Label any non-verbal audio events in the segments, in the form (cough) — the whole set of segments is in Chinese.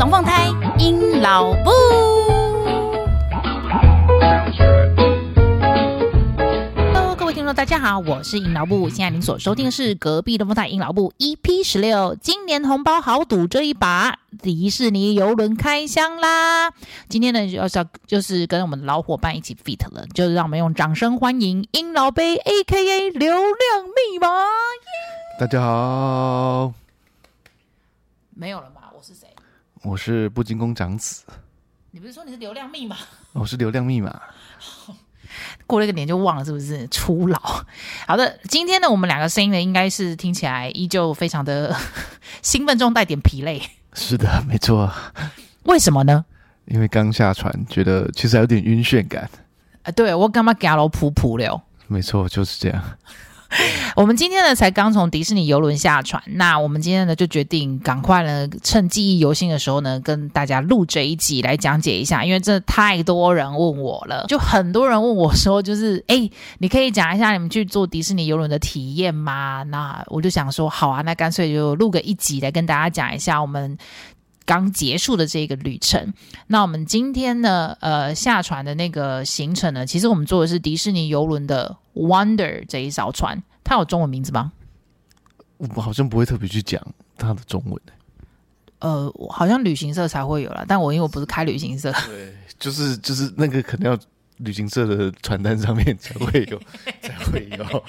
龙凤胎，鹰老布。Hello，各位听众，大家好，我是阴老布。现在您所收听的是隔壁龙凤胎阴老布 EP 十六，今年红包好赌这一把，迪士尼游轮开箱啦！今天呢，要是要就是跟我们的老伙伴一起 fit 了，就让我们用掌声欢迎阴老杯 AKA 流量密码。大家好，没有了吧？我是谁？我是布金公长子。你不是说你是流量密码？我是流量密码。(laughs) 过了一个年就忘了，是不是？初老。好的，今天呢，我们两个声音呢，应该是听起来依旧非常的 (laughs) 兴奋中带点疲累。是的，没错。为什么呢？因为刚下船，觉得其实还有点晕眩感。啊，对我干嘛给了噗噗了？没错，就是这样。(laughs) 我们今天呢才刚从迪士尼游轮下船，那我们今天呢就决定赶快呢趁记忆犹新的时候呢跟大家录这一集来讲解一下，因为真的太多人问我了，就很多人问我说，就是哎，你可以讲一下你们去坐迪士尼游轮的体验吗？那我就想说，好啊，那干脆就录个一集来跟大家讲一下我们刚结束的这个旅程。那我们今天呢，呃，下船的那个行程呢，其实我们坐的是迪士尼游轮的 Wonder 这一艘船，它有中文名字吗？我好像不会特别去讲它的中文。呃，好像旅行社才会有啦，但我因为我不是开旅行社，对，就是就是那个可能要旅行社的传单上面才会有，才会有。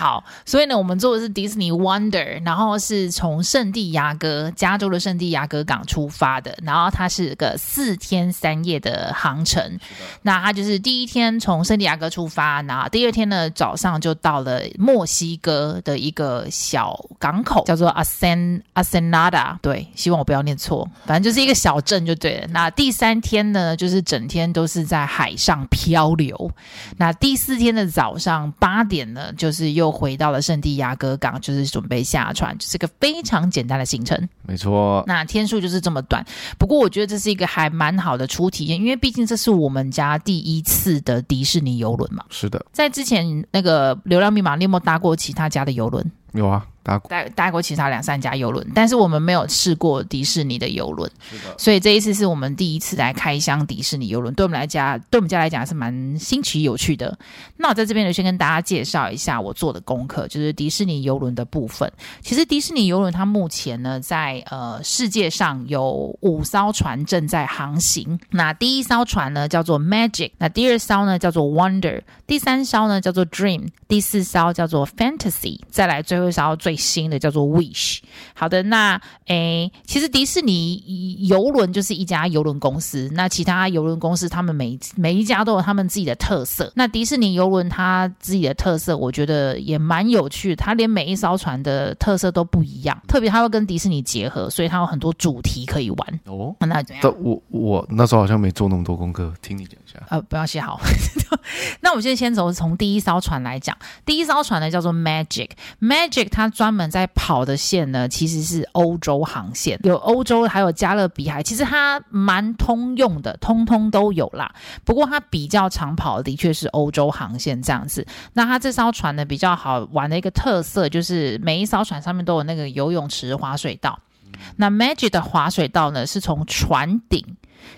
好，所以呢，我们坐的是迪士尼 Wonder，然后是从圣地亚哥，加州的圣地亚哥港出发的，然后它是个四天三夜的航程。那它就是第一天从圣地亚哥出发，然后第二天呢早上就到了墨西哥的一个小港口，叫做 Asen Asenada，对，希望我不要念错，反正就是一个小镇就对了。那第三天呢，就是整天都是在海上漂流。那第四天的早上八点呢，就是又回到了圣地亚哥港，就是准备下船，就是个非常简单的行程。没错，那天数就是这么短。不过我觉得这是一个还蛮好的初体验，因为毕竟这是我们家第一次的迪士尼游轮嘛。是的，在之前那个流量密码，你有没有搭过其他家的游轮？有啊。搭搭搭过其他两三家游轮，但是我们没有试过迪士尼的游轮。所以这一次是我们第一次来开箱迪士尼游轮，对我们来讲，对我们家来讲是蛮新奇有趣的。那我在这边呢，先跟大家介绍一下我做的功课，就是迪士尼游轮的部分。其实迪士尼游轮它目前呢，在呃世界上有五艘船正在航行。那第一艘船呢叫做 Magic，那第二艘呢叫做 Wonder，第三艘呢叫做 Dream，第四艘叫做 Fantasy，再来最后一艘最最新的叫做 Wish。好的，那诶，其实迪士尼游轮就是一家游轮公司。那其他游轮公司，他们每每一家都有他们自己的特色。那迪士尼游轮它自己的特色，我觉得也蛮有趣。它连每一艘船的特色都不一样，特别它会跟迪士尼结合，所以它有很多主题可以玩。哦，那怎样？我我那时候好像没做那么多功课，听你讲一下。呃，不要写好。(laughs) 那我们现在先从从第一艘船来讲。第一艘船呢叫做 Magic，Magic Magic 它。专门在跑的线呢，其实是欧洲航线，有欧洲，还有加勒比海，其实它蛮通用的，通通都有啦。不过它比较常跑的，的确是欧洲航线这样子。那它这艘船呢，比较好玩的一个特色，就是每一艘船上面都有那个游泳池、滑水道。那 Magic 的滑水道呢，是从船顶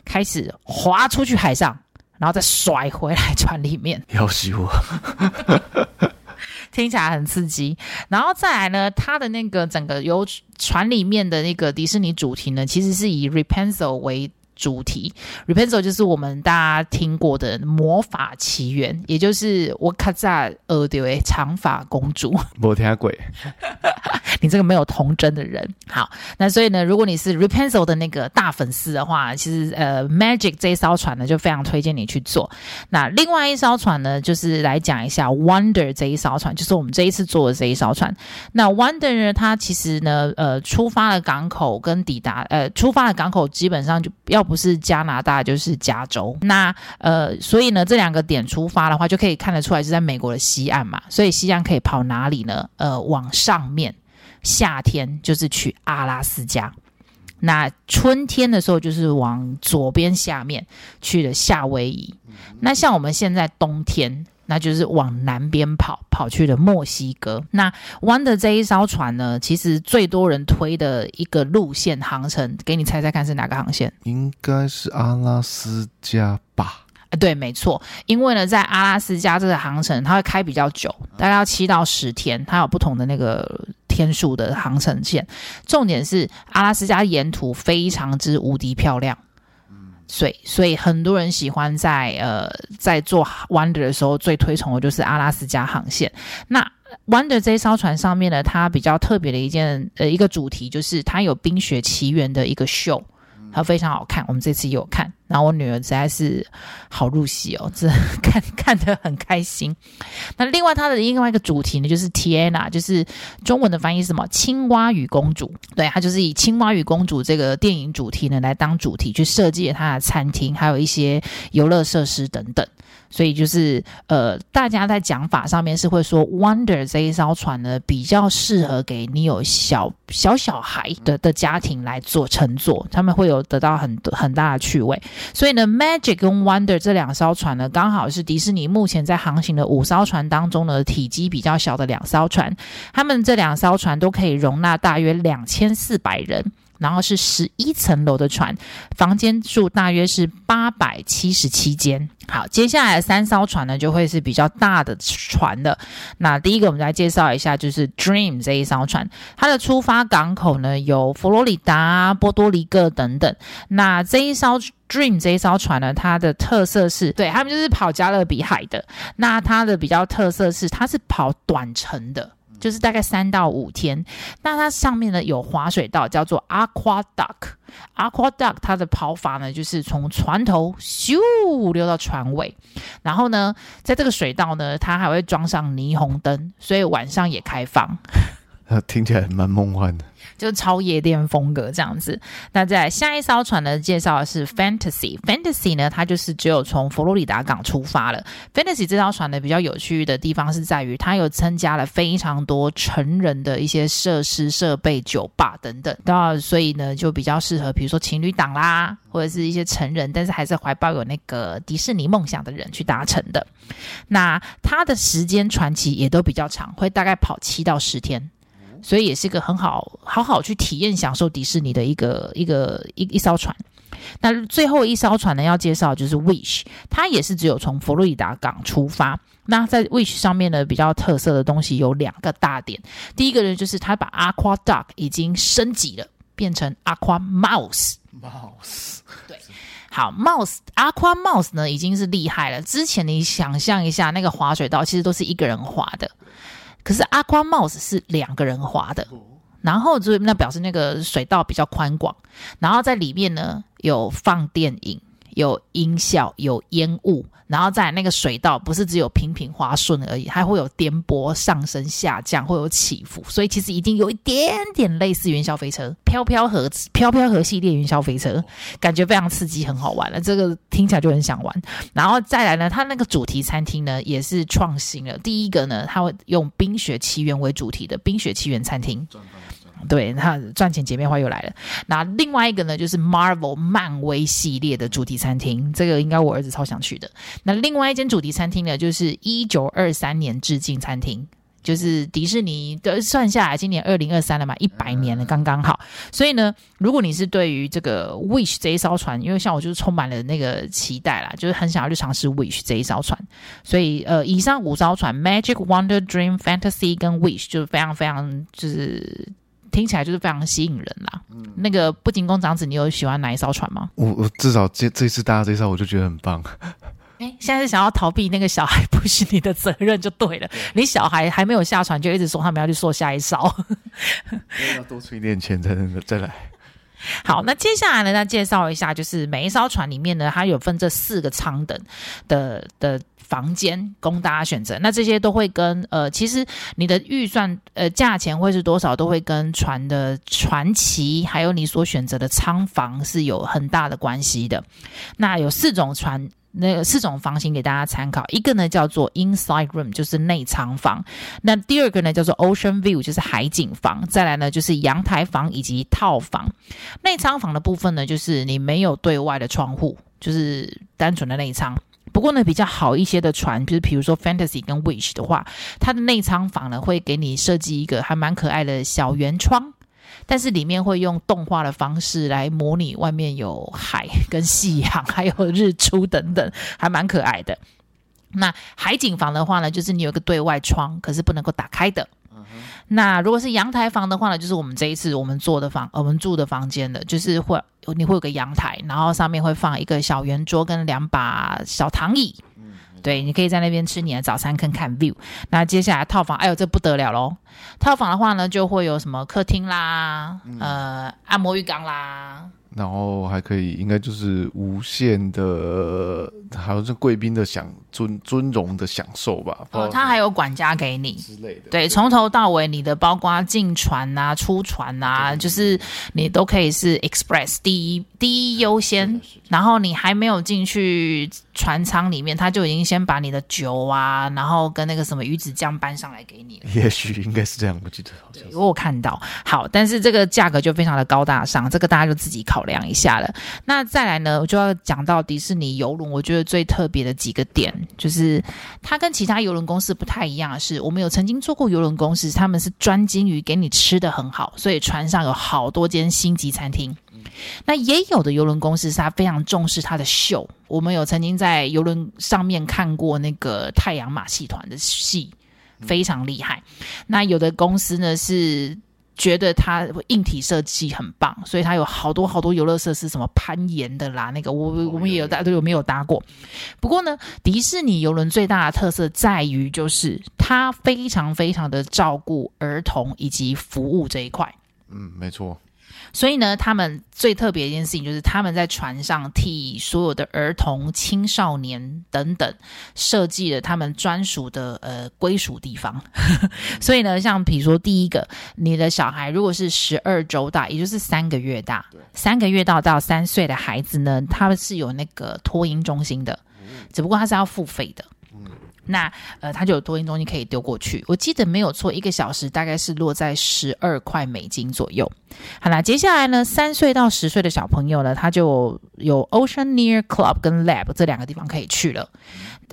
开始滑出去海上，然后再甩回来船里面。要死我！(laughs) 听起来很刺激，然后再来呢，它的那个整个游船里面的那个迪士尼主题呢，其实是以 Rapunzel 为主题 r e p e n z e l 就是我们大家听过的魔法奇缘，也就是我卡在耳朵的长发公主。(laughs) 我听鬼，(laughs) 你这个没有童真的人。好，那所以呢，如果你是 r e p e n z e l 的那个大粉丝的话，其实呃，Magic 这一艘船呢，就非常推荐你去做。那另外一艘船呢，就是来讲一下 Wonder 这一艘船，就是我们这一次坐的这一艘船。那 Wonder 呢，它其实呢，呃，出发的港口跟抵达，呃，出发的港口基本上就要。不不是加拿大就是加州，那呃，所以呢，这两个点出发的话，就可以看得出来是在美国的西岸嘛。所以西岸可以跑哪里呢？呃，往上面，夏天就是去阿拉斯加，那春天的时候就是往左边下面去了夏威夷。那像我们现在冬天那就是往南边跑，跑去了墨西哥。那 Wonder 这一艘船呢，其实最多人推的一个路线航程，给你猜猜看是哪个航线？应该是阿拉斯加吧？啊，对，没错。因为呢，在阿拉斯加这个航程，它会开比较久，大概要七到十天，它有不同的那个天数的航程线。重点是阿拉斯加沿途非常之无敌漂亮。所以，所以很多人喜欢在呃在做 Wonder 的时候，最推崇的就是阿拉斯加航线。那 Wonder 这艘船上面呢，它比较特别的一件呃一个主题，就是它有《冰雪奇缘》的一个秀。它非常好看，我们这次也有看，然后我女儿实在是好入戏哦，这 (laughs) 看看得很开心。那另外它的另外一个主题呢，就是 Tiana，就是中文的翻译是什么？青蛙与公主。对，它就是以青蛙与公主这个电影主题呢来当主题去设计它的餐厅，还有一些游乐设施等等。所以就是呃，大家在讲法上面是会说，Wonder 这一艘船呢，比较适合给你有小小小孩的的家庭来做乘坐，他们会有得到很很大的趣味。所以呢，Magic 跟 Wonder 这两艘船呢，刚好是迪士尼目前在航行的五艘船当中呢，体积比较小的两艘船。他们这两艘船都可以容纳大约两千四百人。然后是十一层楼的船，房间数大约是八百七十七间。好，接下来三艘船呢，就会是比较大的船了。那第一个，我们来介绍一下，就是 Dream 这一艘船，它的出发港口呢有佛罗里达、波多黎各等等。那这一艘 Dream 这一艘船呢，它的特色是，对，他们就是跑加勒比海的。那它的比较特色是，它是跑短程的。就是大概三到五天，那它上面呢有滑水道，叫做 aquaduct。aquaduct 它的跑法呢，就是从船头咻溜到船尾，然后呢，在这个水道呢，它还会装上霓虹灯，所以晚上也开放。(laughs) 听起来蛮梦幻的。就是超夜店风格这样子。那在下一艘船呢，介绍的是 Fantasy。Fantasy 呢，它就是只有从佛罗里达港出发了。Fantasy 这艘船呢，比较有趣的地方是在于，它有增加了非常多成人的一些设施、设备、酒吧等等。那所以呢，就比较适合，比如说情侣档啦，或者是一些成人，但是还是怀抱有那个迪士尼梦想的人去搭乘的。那它的时间传奇也都比较长，会大概跑七到十天。所以也是一个很好好好去体验享受迪士尼的一个一个一一艘船。那最后一艘船呢，要介绍就是 Wish，它也是只有从佛罗里达港出发。那在 Wish 上面呢，比较特色的东西有两个大点。第一个呢，就是它把 Aqua Duck 已经升级了，变成 Aqua Mouse。Mouse，对，好，Mouse Aqua Mouse 呢已经是厉害了。之前你想象一下，那个滑水道其实都是一个人滑的。可是 Aqua Mouse 是两个人滑的，然后就那表示那个水道比较宽广，然后在里面呢有放电影。有音效，有烟雾，然后在那个水道不是只有平平滑顺而已，还会有颠簸、上升、下降，会有起伏，所以其实已经有一点点类似云霄飞车、飘飘河、飘飘河系列云霄飞车，感觉非常刺激，很好玩了。这个听起来就很想玩。然后再来呢，它那个主题餐厅呢也是创新了。第一个呢，它会用《冰雪奇缘》为主题的《冰雪奇缘》餐厅。对，那赚钱姐妹花又来了。那另外一个呢，就是 Marvel 漫威系列的主题餐厅，这个应该我儿子超想去的。那另外一间主题餐厅呢，就是一九二三年致敬餐厅，就是迪士尼的算下来，今年二零二三了嘛，一百年了，刚刚好。所以呢，如果你是对于这个 Wish 这一艘船，因为像我就是充满了那个期待啦，就是很想要去尝试 Wish 这一艘船。所以呃，以上五艘船 Magic Wonder Dream Fantasy 跟 Wish 就非常非常就是。听起来就是非常吸引人啦。嗯，那个不仅工长子，你有喜欢哪一艘船吗？我我至少这这次搭这艘，我就觉得很棒。(laughs) 哎，现在是想要逃避那个小孩不是你的责任就对了。你小孩还没有下船，就一直说他们要去坐下一艘，(laughs) 要多出一点钱才能再来。(laughs) 好，那接下来呢，再介绍一下，就是每一艘船里面呢，它有分这四个舱等的的。房间供大家选择，那这些都会跟呃，其实你的预算呃价钱会是多少，都会跟船的船期还有你所选择的舱房是有很大的关系的。那有四种船，那四种房型给大家参考，一个呢叫做 Inside Room，就是内舱房；那第二个呢叫做 Ocean View，就是海景房；再来呢就是阳台房以及套房。内舱房的部分呢，就是你没有对外的窗户，就是单纯的内舱。不过呢，比较好一些的船，就是比如说 Fantasy 跟 Wish 的话，它的内舱房呢会给你设计一个还蛮可爱的小圆窗，但是里面会用动画的方式来模拟外面有海跟夕阳，还有日出等等，还蛮可爱的。那海景房的话呢，就是你有一个对外窗，可是不能够打开的。那如果是阳台房的话呢，就是我们这一次我们做的房，我们住的房间的，就是会你会有个阳台，然后上面会放一个小圆桌跟两把小躺椅，嗯，对，你可以在那边吃你的早餐，看看 view。那接下来套房，哎呦，这不得了喽！套房的话呢，就会有什么客厅啦，嗯、呃，按摩浴缸啦。然后还可以，应该就是无限的，好像是贵宾的享尊尊荣的享受吧。哦，他还有管家给你之类的。对，从头到尾，你的包括进船啊、出船啊，就是你都可以是 express 第一第一优先。然后你还没有进去船舱里面，他就已经先把你的酒啊，然后跟那个什么鱼子酱搬上来给你了。也许应该是这样，我记得好像。我有看到。好，但是这个价格就非常的高大上，这个大家就自己考考量一下了。那再来呢，我就要讲到迪士尼游轮，我觉得最特别的几个点，就是它跟其他游轮公司不太一样的是，我们有曾经做过游轮公司，他们是专精于给你吃的很好，所以船上有好多间星级餐厅。那也有的游轮公司是他非常重视他的秀，我们有曾经在游轮上面看过那个太阳马戏团的戏，非常厉害。那有的公司呢是觉得它硬体设计很棒，所以它有好多好多游乐设施，什么攀岩的啦，那个我我们也有搭，都有没有搭过。不过呢，迪士尼游轮最大的特色在于就是它非常非常的照顾儿童以及服务这一块。嗯，没错。所以呢，他们最特别的一件事情就是他们在船上替所有的儿童、青少年等等设计了他们专属的呃归属地方。(laughs) 所以呢，像比如说第一个，你的小孩如果是十二周大，也就是三个月大，三个月到到三岁的孩子呢，他们是有那个托婴中心的，只不过他是要付费的。那呃，他就有托婴中心可以丢过去。我记得没有错，一个小时大概是落在十二块美金左右。好啦，接下来呢，三岁到十岁的小朋友呢，他就有 Ocean Near Club 跟 Lab 这两个地方可以去了。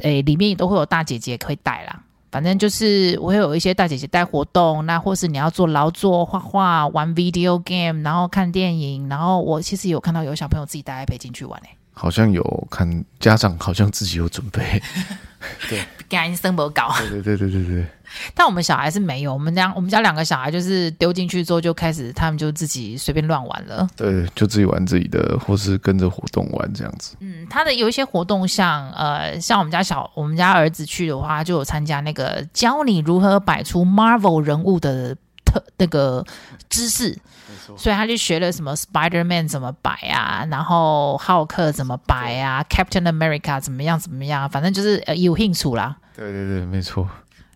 诶，里面也都会有大姐姐可以带啦。反正就是我会有一些大姐姐带活动，那或是你要做劳作、画画、玩 video game，然后看电影。然后我其实有看到有小朋友自己带 iPad 进去玩诶。好像有看家长好像自己有准备。(laughs) 对，赶紧生活搞。对对对对对对。(laughs) 但我们小孩是没有，我们家我们家两个小孩就是丢进去之后就开始，他们就自己随便乱玩了。对，就自己玩自己的，或是跟着活动玩这样子。嗯，他的有一些活动像，像呃，像我们家小我们家儿子去的话，就有参加那个教你如何摆出 Marvel 人物的特那个知识。所以他就学了什么 Spider-Man 怎么摆啊，然后浩克怎么摆啊，Captain America 怎么样怎么样，反正就是呃有兴趣啦。对对对，没错。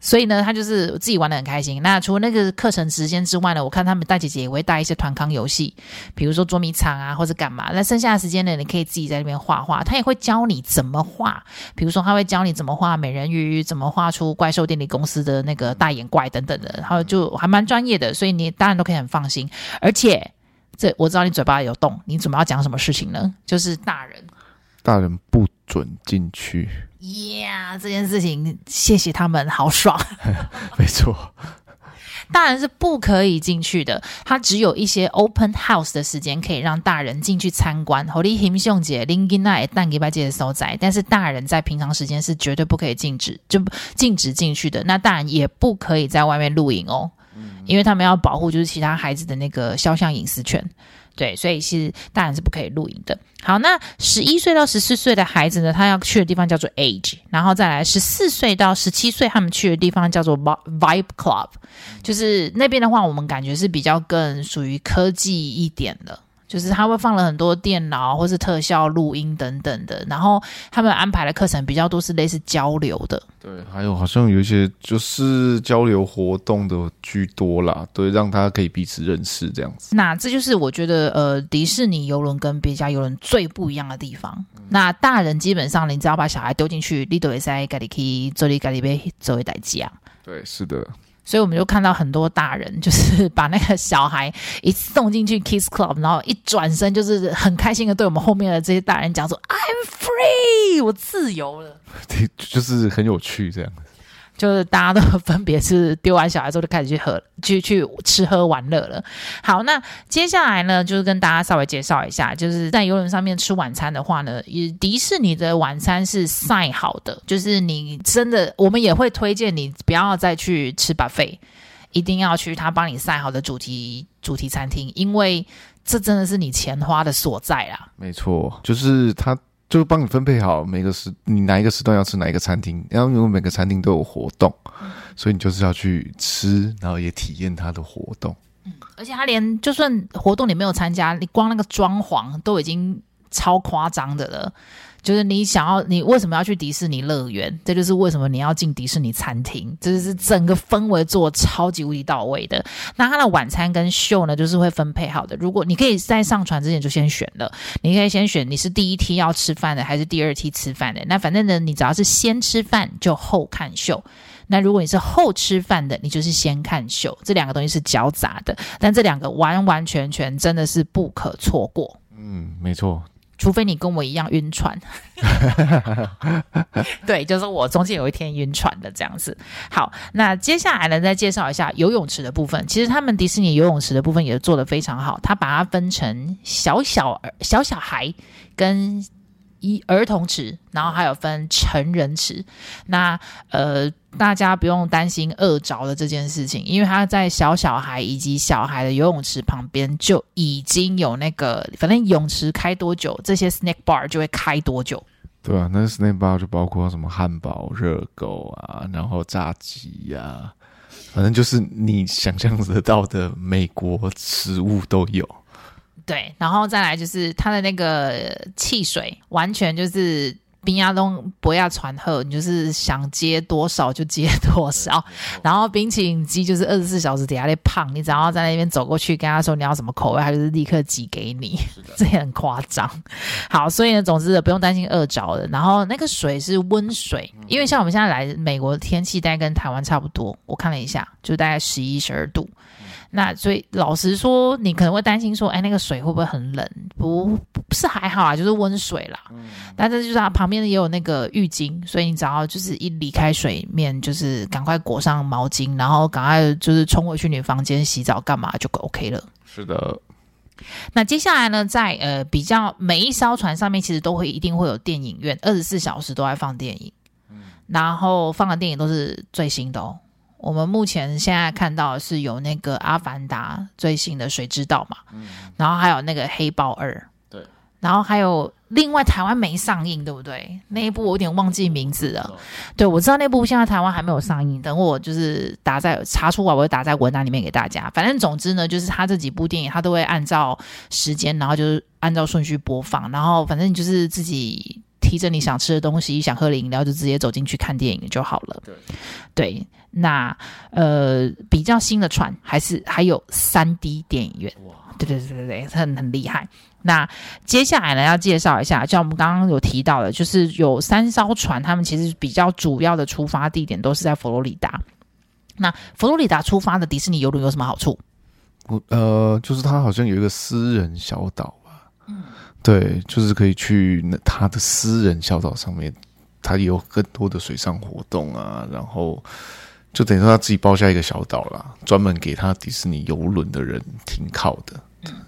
所以呢，他就是自己玩得很开心。那除了那个课程时间之外呢，我看他们大姐姐也会带一些团康游戏，比如说捉迷藏啊，或者干嘛。那剩下的时间呢，你可以自己在那边画画。他也会教你怎么画，比如说他会教你怎么画美人鱼，怎么画出怪兽电力公司的那个大眼怪等等的，然后就还蛮专业的，所以你当然都可以很放心。而且这我知道你嘴巴有洞，你准备要讲什么事情呢？就是大人，大人不准进去。Yeah，这件事情谢谢他们，好爽。(laughs) 没错，大人是不可以进去的，他只有一些 open house 的时间可以让大人进去参观。好，你欣赏姐，林吉奈蛋给八姐的所在，但是大人在平常时间是绝对不可以禁止，就禁止进去的。那大人也不可以在外面露营哦，因为他们要保护就是其他孩子的那个肖像隐私权。对，所以是大人是不可以露营的。好，那十一岁到十四岁的孩子呢，他要去的地方叫做 Age，然后再来十四岁到十七岁他们去的地方叫做 Vibe Club，就是那边的话，我们感觉是比较更属于科技一点的。就是他会放了很多电脑或是特效录音等等的，然后他们安排的课程比较多是类似交流的。对，还有好像有一些就是交流活动的居多啦，对，让他可以彼此认识这样子。那这就是我觉得呃，迪士尼游轮跟别家游轮最不一样的地方。嗯、那大人基本上你只要把小孩丢进去，你都会在家里可以做里家里边做一代家。对，是的。所以我们就看到很多大人，(laughs) 就是把那个小孩一送进去 kiss Club，然后一转身就是很开心的对我们后面的这些大人讲说：“I'm free。”我自由了，(laughs) 对，就是很有趣这样。就是大家都分别是丢完小孩之后就开始去喝、去去吃喝玩乐了。好，那接下来呢，就是跟大家稍微介绍一下，就是在游轮上面吃晚餐的话呢，迪士尼的晚餐是晒好的，就是你真的，我们也会推荐你不要再去吃 buffet，一定要去他帮你晒好的主题主题餐厅，因为这真的是你钱花的所在啦。没错，就是他。就帮你分配好每个时，你哪一个时段要吃哪一个餐厅，然后因为每个餐厅都有活动，嗯，所以你就是要去吃，然后也体验它的活动。嗯，而且他连就算活动你没有参加，你光那个装潢都已经超夸张的了。就是你想要，你为什么要去迪士尼乐园？这就是为什么你要进迪士尼餐厅。这就是整个氛围做超级无敌到位的。那它的晚餐跟秀呢，就是会分配好的。如果你可以在上船之前就先选了，你可以先选你是第一梯要吃饭的，还是第二梯吃饭的。那反正呢，你只要是先吃饭就后看秀。那如果你是后吃饭的，你就是先看秀。这两个东西是交杂的，但这两个完完全全真的是不可错过。嗯，没错。除非你跟我一样晕船，(laughs) 对，就是我中间有一天晕船的这样子。好，那接下来呢，再介绍一下游泳池的部分。其实他们迪士尼游泳池的部分也做得非常好，他把它分成小小小小孩跟。一儿童池，然后还有分成人池。那呃，大家不用担心饿着的这件事情，因为他在小小孩以及小孩的游泳池旁边就已经有那个，反正泳池开多久，这些 snack bar 就会开多久。对啊，那 snack bar 就包括什么汉堡、热狗啊，然后炸鸡呀、啊，反正就是你想象得到的美国食物都有。对，然后再来就是它的那个汽水，完全就是冰压东不要传贺，你就是想接多少就接多少。然后冰淇淋机就是二十四小时底下那胖，你只要在那边走过去跟他说你要什么口味，他就是立刻挤给你，这也很夸张。好，所以呢，总之不用担心饿着了。然后那个水是温水，因为像我们现在来美国的天气大概跟台湾差不多，我看了一下，就大概十一十二度。那所以老实说，你可能会担心说，哎，那个水会不会很冷？不，不是还好啊，就是温水啦。嗯。但是就是它旁边也有那个浴巾，所以你只要就是一离开水面，就是赶快裹上毛巾，然后赶快就是冲回去你房间洗澡干嘛就 OK 了。是的。那接下来呢，在呃比较每一艘船上面，其实都会一定会有电影院，二十四小时都在放电影。嗯。然后放的电影都是最新的哦。我们目前现在看到的是有那个《阿凡达》最新的《水之道》嘛，嗯，然后还有那个《黑豹二》，对，然后还有另外台湾没上映，对不对？那一部我有点忘记名字了。对，我知道那部现在台湾还没有上映，等我就是打在查出来，我会打在文案里面给大家。反正总之呢，就是他这几部电影，他都会按照时间，然后就是按照顺序播放，然后反正你就是自己。提着你想吃的东西，想喝的饮料，就直接走进去看电影就好了。对，对，那呃，比较新的船还是还有三 D 电影院。哇，对对对对对，很很厉害。那接下来呢，要介绍一下，像我们刚刚有提到的，就是有三艘船，他们其实比较主要的出发地点都是在佛罗里达。那佛罗里达出发的迪士尼游轮有什么好处？我呃，就是它好像有一个私人小岛。对，就是可以去那他的私人小岛上面，他有更多的水上活动啊，然后就等于说他自己包下一个小岛啦，专门给他迪士尼游轮的人停靠的，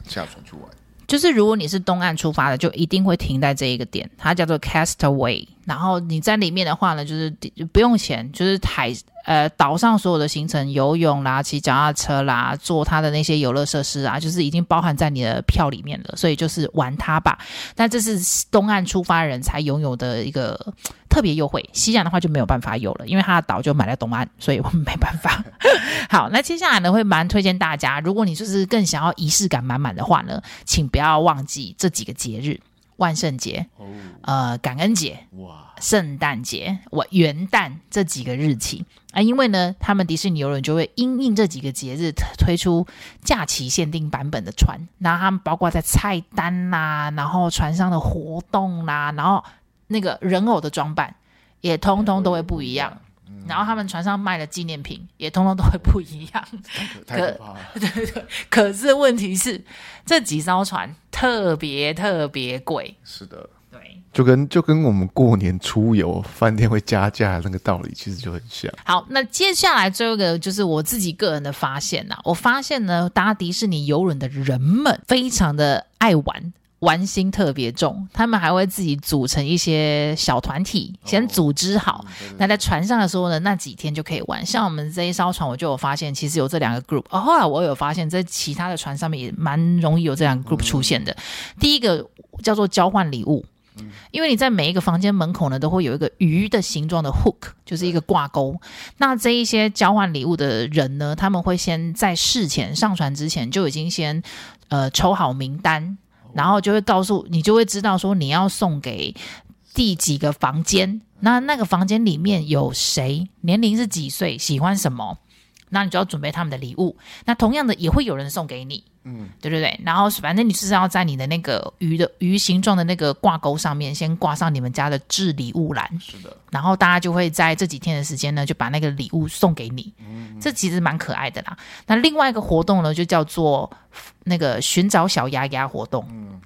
下船去玩。就是如果你是东岸出发的，就一定会停在这一个点，它叫做 Castaway。然后你在里面的话呢，就是不用钱，就是海。呃，岛上所有的行程，游泳啦、骑脚踏车啦、坐它的那些游乐设施啊，就是已经包含在你的票里面了。所以就是玩它吧。但这是东岸出发人才拥有的一个特别优惠，西岸的话就没有办法有了，因为它的岛就买在东岸，所以我们没办法。(laughs) 好，那接下来呢，会蛮推荐大家，如果你就是更想要仪式感满满的话呢，请不要忘记这几个节日。万圣节，呃，感恩节，哇，圣诞节，我元旦这几个日期。啊，因为呢，他们迪士尼游轮就会因应这几个节日推出假期限定版本的船，然后他们包括在菜单啦、啊，然后船上的活动啦、啊，然后那个人偶的装扮也通通都会不一样。然后他们船上卖的纪念品也通通都会不一样，太可怕了。(laughs) 对对，可是问题是这几艘船特别特别贵。是的，对。对，就跟就跟我们过年出游，饭店会加价那个道理，其实就很像。好，那接下来最后一个就是我自己个人的发现呐、啊，我发现呢，搭迪士尼游轮的人们非常的爱玩。玩心特别重，他们还会自己组成一些小团体，先组织好。那在船上的时候呢，那几天就可以玩。像我们这一艘船，我就有发现，其实有这两个 group。哦，后来我有发现，在其他的船上面也蛮容易有这两个 group 出现的。第一个叫做交换礼物，因为你在每一个房间门口呢，都会有一个鱼的形状的 hook，就是一个挂钩。那这一些交换礼物的人呢，他们会先在事前上船之前就已经先呃抽好名单。然后就会告诉你，就会知道说你要送给第几个房间，那那个房间里面有谁，年龄是几岁，喜欢什么，那你就要准备他们的礼物。那同样的也会有人送给你，嗯，对对对。然后反正你是要在你的那个鱼的鱼形状的那个挂钩上面，先挂上你们家的置礼物栏，是的。然后大家就会在这几天的时间呢，就把那个礼物送给你，嗯，这其实蛮可爱的啦。那另外一个活动呢，就叫做。那个寻找小鸭鸭活动，嗯，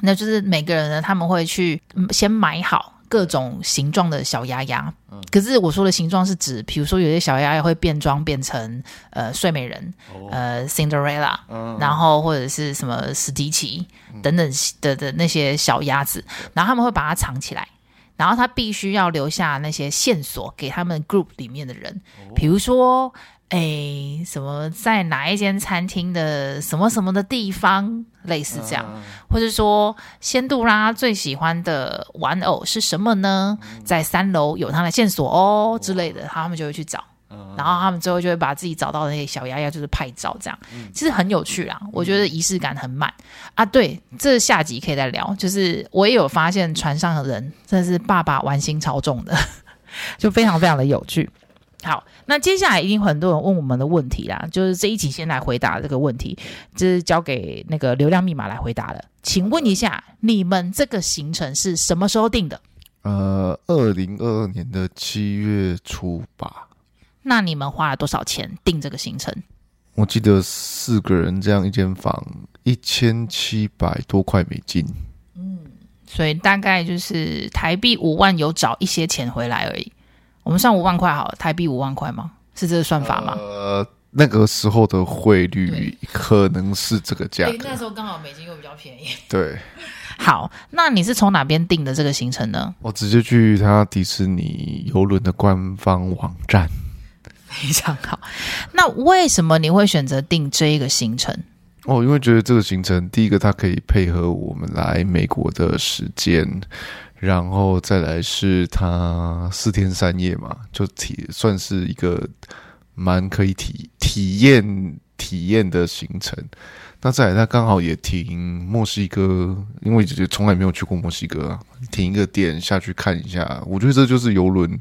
那就是每个人呢，他们会去先买好各种形状的小鸭鸭。嗯，可是我说的形状是指，比如说有些小鸭鸭会变装变成呃睡美人，哦、呃 Cinderella，嗯，然后或者是什么史迪奇等等的的那些小鸭子，然后他们会把它藏起来，然后他必须要留下那些线索给他们 group 里面的人，比如说。哎，什么在哪一间餐厅的什么什么的地方，类似这样，嗯、或者说仙杜拉最喜欢的玩偶是什么呢？嗯、在三楼有他的线索哦之类的，他们就会去找，嗯、然后他们最后就会把自己找到的那些小丫丫，就是拍照这样，嗯、其实很有趣啦。我觉得仪式感很满啊。对，这下集可以再聊。就是我也有发现船上的人真的是爸爸玩心超重的，(laughs) 就非常非常的有趣。好，那接下来一定很多人问我们的问题啦，就是这一集先来回答这个问题，就是交给那个流量密码来回答了。请问一下，你们这个行程是什么时候定的？呃，二零二二年的七月初吧。那你们花了多少钱订这个行程？我记得四个人这样一间房，一千七百多块美金。嗯，所以大概就是台币五万，有找一些钱回来而已。我们算五万块好了，台币五万块吗？是这个算法吗？呃，那个时候的汇率可能是这个价格。那时候刚好美金又比较便宜。对，好，那你是从哪边订的这个行程呢？我直接去他迪士尼游轮的官方网站。非常好。那为什么你会选择订这一个行程？哦，因为觉得这个行程，第一个它可以配合我们来美国的时间。然后再来是他四天三夜嘛，就体算是一个蛮可以体体验体验的行程。那再来，他刚好也停墨西哥，因为就从来没有去过墨西哥啊，停一个点下去看一下。我觉得这就是游轮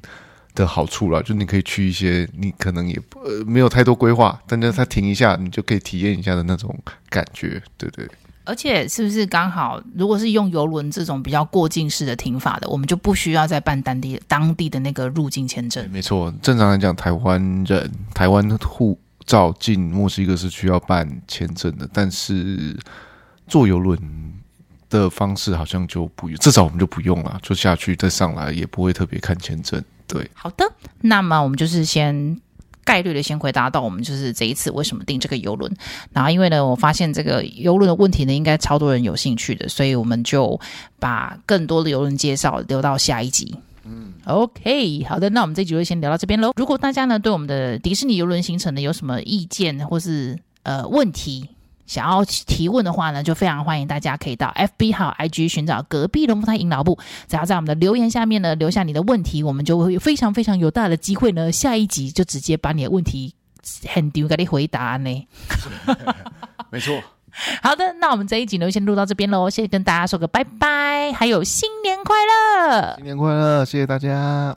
的好处啦，就你可以去一些你可能也呃没有太多规划，但是他停一下，你就可以体验一下的那种感觉，对不对？而且是不是刚好，如果是用游轮这种比较过境式的停法的，我们就不需要再办当地当地的那个入境签证？没错，正常来讲，台湾人台湾护照进墨西哥是需要办签证的，但是坐游轮的方式好像就不用，至少我们就不用了，就下去再上来也不会特别看签证。对，好的，那么我们就是先。概率的先回答到我们就是这一次为什么订这个游轮，然后因为呢，我发现这个游轮的问题呢，应该超多人有兴趣的，所以我们就把更多的游轮介绍留到下一集。嗯，OK，好的，那我们这集就先聊到这边喽。如果大家呢对我们的迪士尼游轮行程呢有什么意见或是呃问题，想要提问的话呢，就非常欢迎大家可以到 FB 还有 IG 寻找隔壁龙凤胎阴老部，只要在我们的留言下面呢留下你的问题，我们就会非常非常有大的机会呢，下一集就直接把你的问题很丢给你回答呢。(laughs) 没错。好的，那我们这一集呢就先录到这边喽，谢谢跟大家说个拜拜，还有新年快乐，新年快乐，谢谢大家。